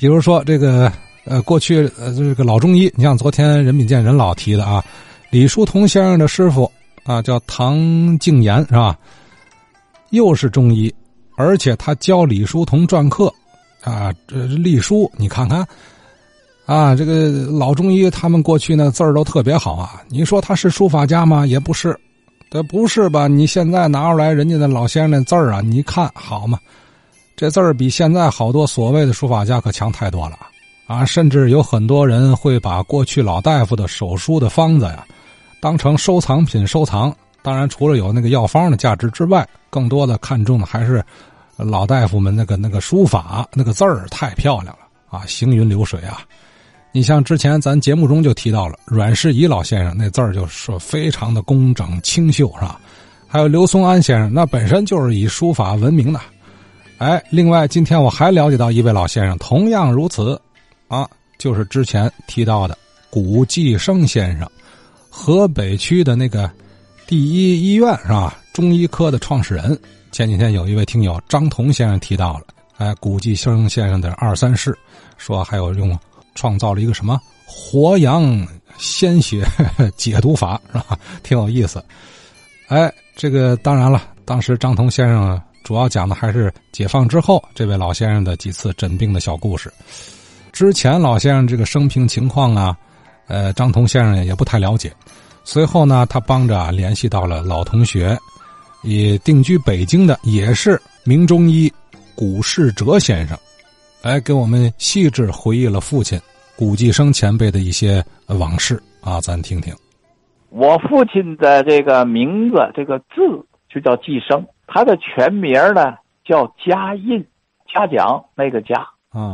比如说这个呃，过去呃这个老中医，你像昨天任敏健任老提的啊，李叔同先生的师傅啊叫唐敬言是吧？又是中医，而且他教李叔同篆刻啊，这隶书你看看啊，这个老中医他们过去那字儿都特别好啊。你说他是书法家吗？也不是，这不是吧？你现在拿出来人家的老先生那字儿啊，你看好吗？这字儿比现在好多所谓的书法家可强太多了啊！甚至有很多人会把过去老大夫的手书的方子呀，当成收藏品收藏。当然，除了有那个药方的价值之外，更多的看重的还是老大夫们那个那个书法，那个字儿太漂亮了啊，行云流水啊！你像之前咱节目中就提到了阮世仪老先生那字儿，就说非常的工整清秀，是吧？还有刘松安先生，那本身就是以书法闻名的。哎，另外，今天我还了解到一位老先生，同样如此，啊，就是之前提到的古继生先生，河北区的那个第一医院是吧？中医科的创始人。前几天有一位听友张彤先生提到了，哎，古继生先生的二三事，说还有用创造了一个什么活阳鲜血解毒法是吧？挺有意思。哎，这个当然了，当时张彤先生。主要讲的还是解放之后这位老先生的几次诊病的小故事。之前老先生这个生平情况啊，呃，张彤先生也不太了解。随后呢，他帮着联系到了老同学，也定居北京的，也是名中医古世哲先生，来给我们细致回忆了父亲古继生前辈的一些往事啊，咱听听。我父亲的这个名字，这个字就叫继生。他的全名呢叫嘉印，嘉奖那个嘉，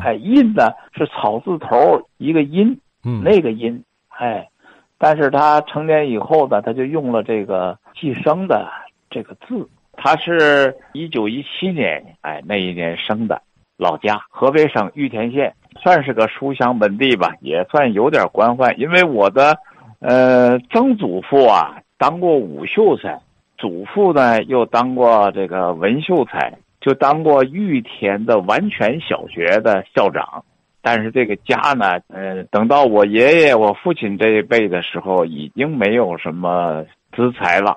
哎，印呢是草字头一个音，嗯，那个音，哎，但是他成年以后呢，他就用了这个寄生的这个字。他是一九一七年，哎，那一年生的，老家河北省玉田县，算是个书香门第吧，也算有点官宦。因为我的，呃，曾祖父啊当过武秀才。祖父呢，又当过这个文秀才，就当过玉田的完全小学的校长。但是这个家呢，呃，等到我爷爷、我父亲这一辈的时候，已经没有什么资财了。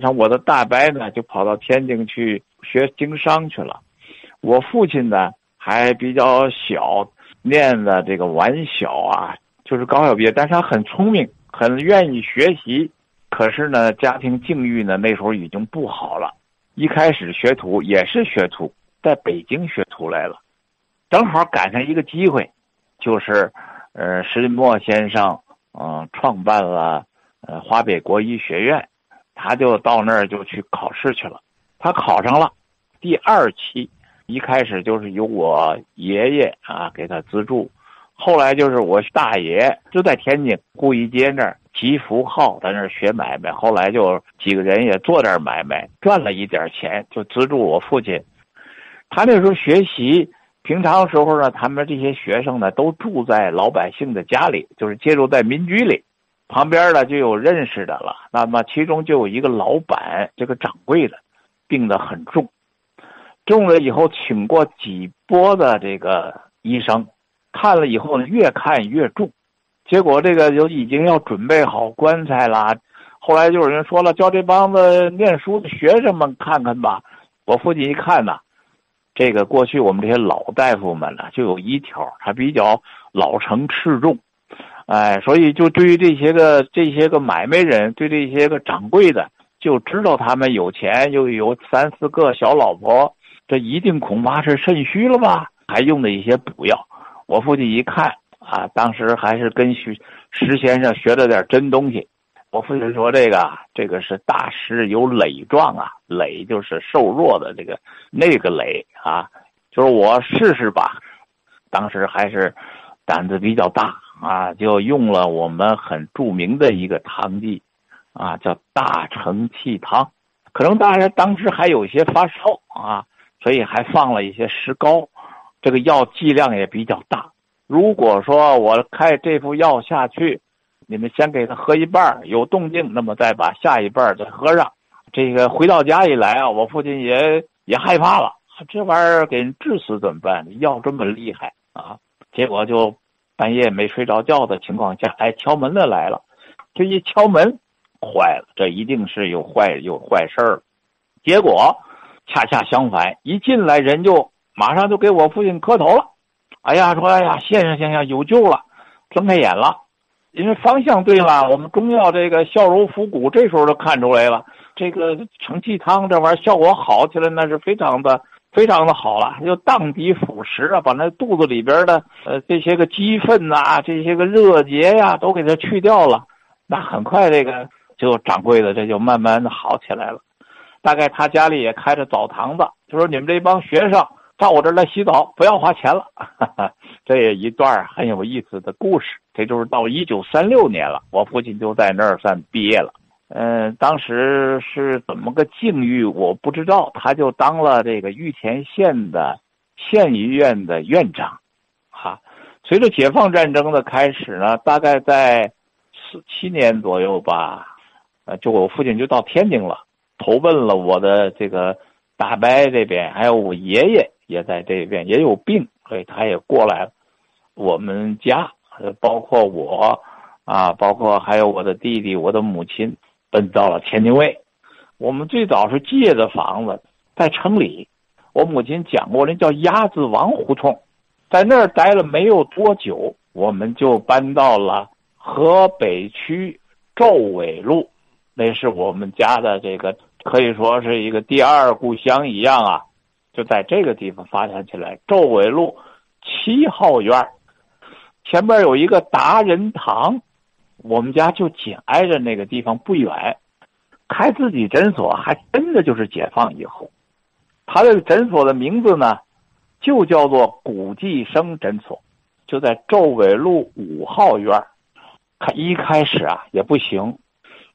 像我的大伯呢，就跑到天津去学经商去了。我父亲呢，还比较小，念的这个晚小啊，就是高小毕业，但是他很聪明，很愿意学习。可是呢，家庭境遇呢，那时候已经不好了。一开始学徒也是学徒，在北京学徒来了，正好赶上一个机会，就是，呃，石墨先生，嗯，创办了，呃，华北国医学院，他就到那儿就去考试去了。他考上了，第二期，一开始就是由我爷爷啊给他资助，后来就是我大爷就在天津顾一街那儿。吉福号在那儿学买卖，后来就几个人也做点买卖，赚了一点钱，就资助我父亲。他那时候学习，平常时候呢，他们这些学生呢都住在老百姓的家里，就是借住在民居里，旁边呢就有认识的了。那么其中就有一个老板，这个掌柜的，病得很重，重了以后请过几波的这个医生，看了以后呢，越看越重。结果这个就已经要准备好棺材啦，后来就有人说了，叫这帮子念书的学生们看看吧。我父亲一看呐，这个过去我们这些老大夫们呢，就有一条，他比较老成持重，哎，所以就对于这些个这些个买卖人，对这些个掌柜的，就知道他们有钱，又有三四个小老婆，这一定恐怕是肾虚了吧？还用的一些补药。我父亲一看。啊，当时还是跟徐石先生学了点真东西。我父亲说：“这个，这个是大师有垒状啊，垒就是瘦弱的这个那个垒啊，就是我试试吧。”当时还是胆子比较大啊，就用了我们很著名的一个汤剂，啊，叫大承气汤。可能大家当时还有一些发烧啊，所以还放了一些石膏。这个药剂量也比较大。如果说我开这副药下去，你们先给他喝一半有动静，那么再把下一半再喝上。这个回到家一来啊，我父亲也也害怕了，这玩意儿给人治死怎么办？药这么厉害啊！结果就半夜没睡着觉的情况下，哎，敲门的来了。这一敲门，坏了，这一定是有坏有坏事儿。结果恰恰相反，一进来人就马上就给我父亲磕头了。哎呀，说哎呀，先生先生有救了，睁开眼了，因为方向对了，我们中药这个孝柔服骨，这时候就看出来了。这个承气汤这玩意儿效果好起来，那是非常的非常的好了，就荡涤腐蚀啊，把那肚子里边的呃这些个积粪呐，这些个热结呀，都给它去掉了。那很快这个就掌柜的这就慢慢的好起来了。大概他家里也开着澡堂子，就说你们这帮学生到我这儿来洗澡，不要花钱了。这也一段很有意思的故事。这就是到一九三六年了，我父亲就在那儿算毕业了。嗯，当时是怎么个境遇，我不知道。他就当了这个玉田县的县医院的院长，哈。随着解放战争的开始呢，大概在四七年左右吧，呃，就我父亲就到天津了，投奔了我的这个大伯这边，还有我爷爷也在这边，也有病，所以他也过来了。我们家，包括我，啊，包括还有我的弟弟，我的母亲。奔到了天津卫，我们最早是借的房子在城里，我母亲讲过，那叫鸭子王胡同，在那儿待了没有多久，我们就搬到了河北区周尾路，那是我们家的这个可以说是一个第二故乡一样啊，就在这个地方发展起来。周尾路七号院前边有一个达人堂。我们家就紧挨着那个地方不远，开自己诊所还真的就是解放以后，他的诊所的名字呢，就叫做古继生诊所，就在周尾路五号院他一开始啊也不行，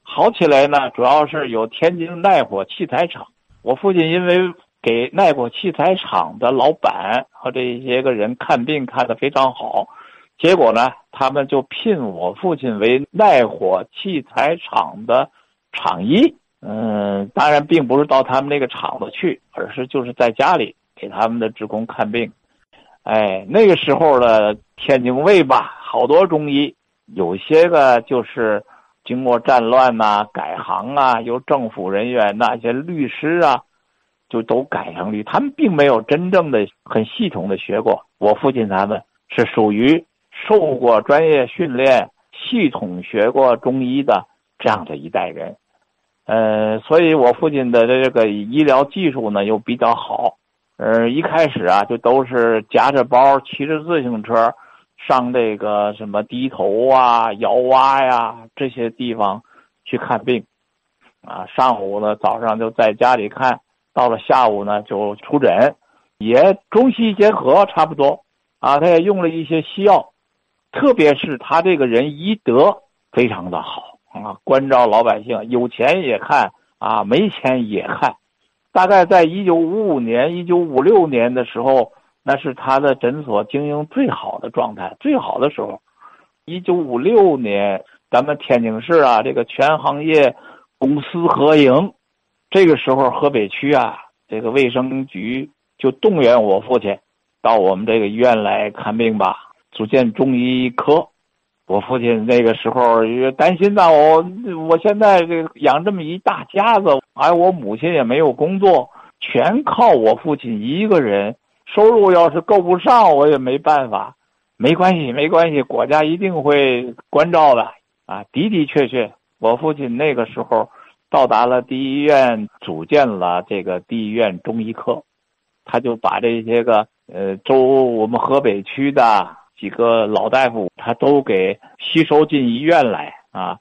好起来呢，主要是有天津耐火器材厂，我父亲因为给耐火器材厂的老板和这些个人看病看的非常好。结果呢，他们就聘我父亲为耐火器材厂的厂医。嗯，当然并不是到他们那个厂子去，而是就是在家里给他们的职工看病。哎，那个时候的天津卫吧，好多中医，有些个就是经过战乱呐改行啊，由政府人员那些律师啊，就都改成律，他们并没有真正的很系统的学过。我父亲他们是属于。受过专业训练、系统学过中医的这样的一代人，呃，所以我父亲的这个医疗技术呢又比较好，呃，一开始啊就都是夹着包骑着自行车上这个什么低头啊、摇洼呀这些地方去看病，啊，上午呢早上就在家里看，到了下午呢就出诊，也中西结合差不多，啊，他也用了一些西药。特别是他这个人医德非常的好啊，关照老百姓，有钱也看啊，没钱也看。大概在一九五五年、一九五六年的时候，那是他的诊所经营最好的状态，最好的时候。一九五六年，咱们天津市啊，这个全行业公私合营，这个时候河北区啊，这个卫生局就动员我父亲到我们这个医院来看病吧。组建中医科，我父亲那个时候也担心呐，我我现在这养这么一大家子，哎，我母亲也没有工作，全靠我父亲一个人，收入要是够不上，我也没办法。没关系，没关系，国家一定会关照的啊！的的确确，我父亲那个时候到达了第一医院，组建了这个第一医院中医科，他就把这些个呃，周我们河北区的。几个老大夫，他都给吸收进医院来啊，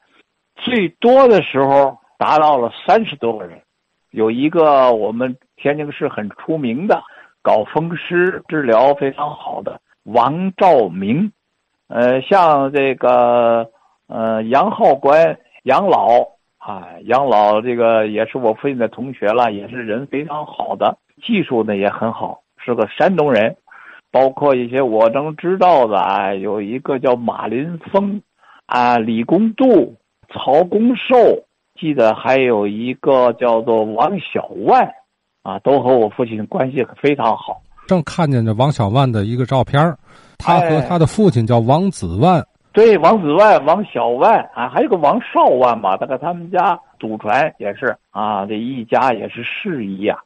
最多的时候达到了三十多个人。有一个我们天津市很出名的搞风湿治疗非常好的王兆明，呃，像这个呃杨浩官杨老啊，杨老这个也是我父亲的同学了，也是人非常好的，技术呢也很好，是个山东人。包括一些我能知道的啊，有一个叫马林峰，啊，李公度、曹公寿，记得还有一个叫做王小万，啊，都和我父亲关系非常好。正看见这王小万的一个照片他和他的父亲叫王子万。对，王子万、王小万啊，还有个王少万嘛，大概他们家祖传也是啊，这一家也是世袭呀。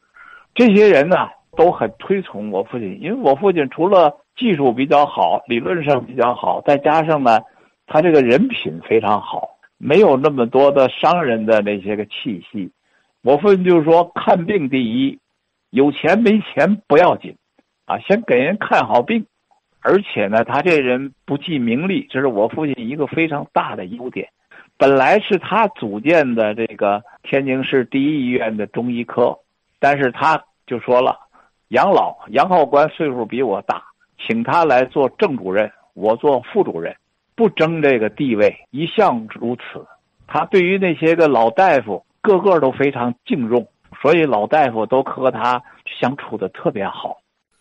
这些人呢都很推崇我父亲，因为我父亲除了技术比较好，理论上比较好，再加上呢，他这个人品非常好，没有那么多的商人的那些个气息。我父亲就是说，看病第一，有钱没钱不要紧，啊，先给人看好病。而且呢，他这人不计名利，这是我父亲一个非常大的优点。本来是他组建的这个天津市第一医院的中医科，但是他就说了，杨老杨浩官岁数比我大，请他来做正主任，我做副主任，不争这个地位，一向如此。他对于那些个老大夫，个个都非常敬重，所以老大夫都和他相处的特别好。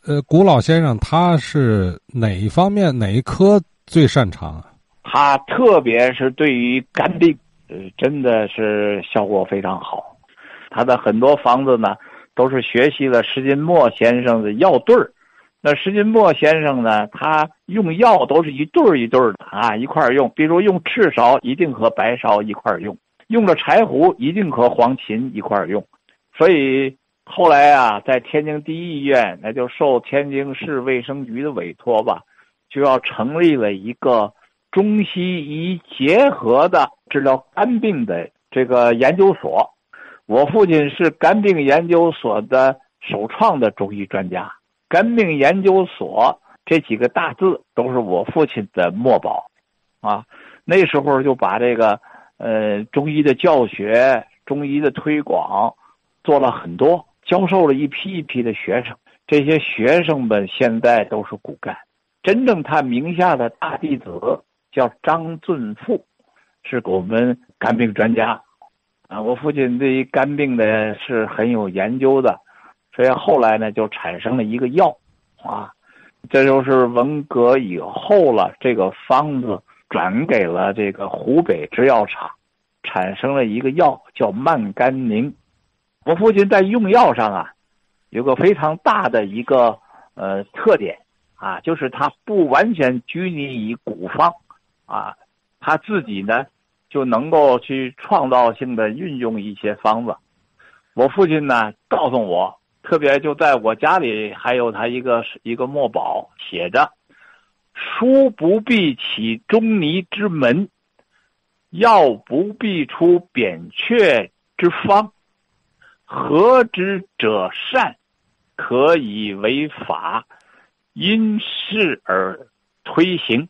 呃，古老先生他是哪一方面哪一科最擅长啊？他特别是对于肝病，呃，真的是效果非常好。他的很多方子呢，都是学习了石金墨先生的药对儿。那石金墨先生呢，他用药都是一对儿一对儿的啊，一块儿用。比如用赤芍，一定和白芍一块儿用；用了柴胡，一定和黄芩一块儿用。所以。后来啊，在天津第一医院，那就受天津市卫生局的委托吧，就要成立了一个中西医结合的治疗肝病的这个研究所。我父亲是肝病研究所的首创的中医专家，肝病研究所这几个大字都是我父亲的墨宝，啊，那时候就把这个呃中医的教学、中医的推广做了很多。教授了一批一批的学生，这些学生们现在都是骨干。真正他名下的大弟子叫张俊富，是我们肝病专家。啊，我父亲对于肝病呢是很有研究的，所以后来呢就产生了一个药，啊，这就是文革以后了，这个方子转给了这个湖北制药厂，产生了一个药叫慢甘宁。我父亲在用药上啊，有个非常大的一个呃特点啊，就是他不完全拘泥于古方啊，他自己呢就能够去创造性的运用一些方子。我父亲呢告诉我，特别就在我家里还有他一个一个墨宝，写着“书不必起中尼之门，药不必出扁鹊之方”。合之者善，可以为法，因事而推行。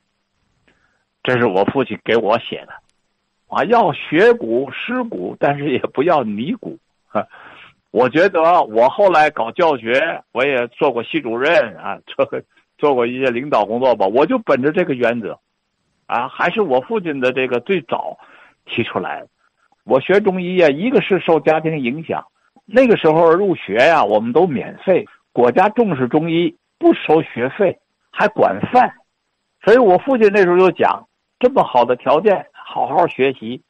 这是我父亲给我写的，啊，要学古识古，但是也不要泥古。我觉得我后来搞教学，我也做过系主任啊，做做过一些领导工作吧。我就本着这个原则，啊，还是我父亲的这个最早提出来的。我学中医啊，一个是受家庭影响。那个时候入学呀，我们都免费，国家重视中医，不收学费，还管饭，所以我父亲那时候就讲，这么好的条件，好好学习，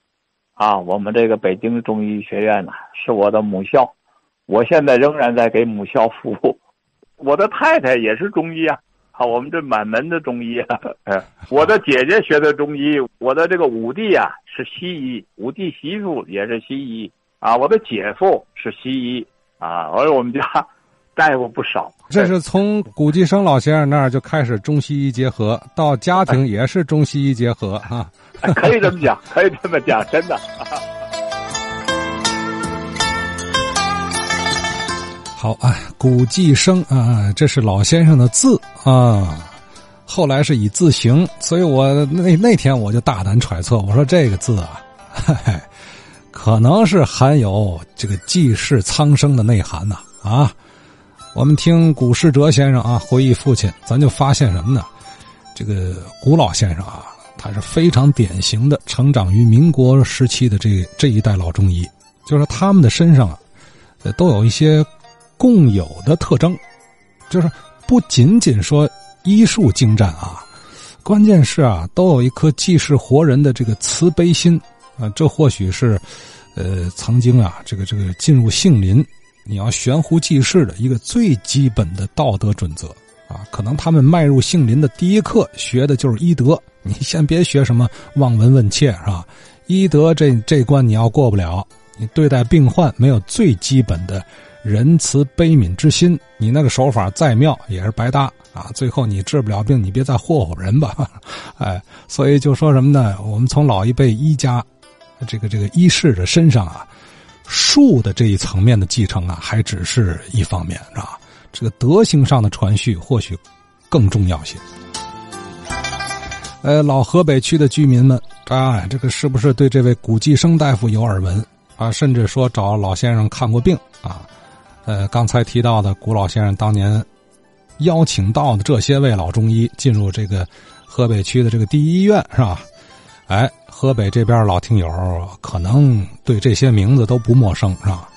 啊，我们这个北京中医学院呢是我的母校，我现在仍然在给母校服务，我的太太也是中医啊，啊，我们这满门的中医啊，我的姐姐学的中医，我的这个五弟啊是西医，五弟媳妇也是西医。啊，我的姐夫是西医啊，而我们家大夫不少。这是从古继生老先生那儿就开始中西医结合，到家庭也是中西医结合啊，可以这么讲，可以这么讲，真的。好啊，古继生啊，这是老先生的字啊，后来是以字形，所以我那那天我就大胆揣测，我说这个字啊，嗨。可能是含有这个济世苍生的内涵呐啊！我们听古世哲先生啊回忆父亲，咱就发现什么呢？这个古老先生啊，他是非常典型的成长于民国时期的这这一代老中医，就是他们的身上啊，都有一些共有的特征，就是不仅仅说医术精湛啊，关键是啊，都有一颗济世活人的这个慈悲心。啊，这或许是，呃，曾经啊，这个这个进入杏林，你要悬壶济世的一个最基本的道德准则。啊，可能他们迈入杏林的第一课学的就是医德。你先别学什么望闻问切，是吧？医德这这关你要过不了，你对待病患没有最基本的仁慈悲悯之心，你那个手法再妙也是白搭啊！最后你治不了病，你别再霍霍人吧，哎，所以就说什么呢？我们从老一辈医家，这个这个医士的身上啊，术的这一层面的继承啊，还只是一方面，是吧？这个德行上的传续或许更重要些。呃，老河北区的居民们，啊，这个是不是对这位古继生大夫有耳闻啊？甚至说找老先生看过病啊？呃，刚才提到的古老先生当年邀请到的这些位老中医进入这个河北区的这个第一医院，是吧？哎，河北这边老听友可能对这些名字都不陌生，是吧？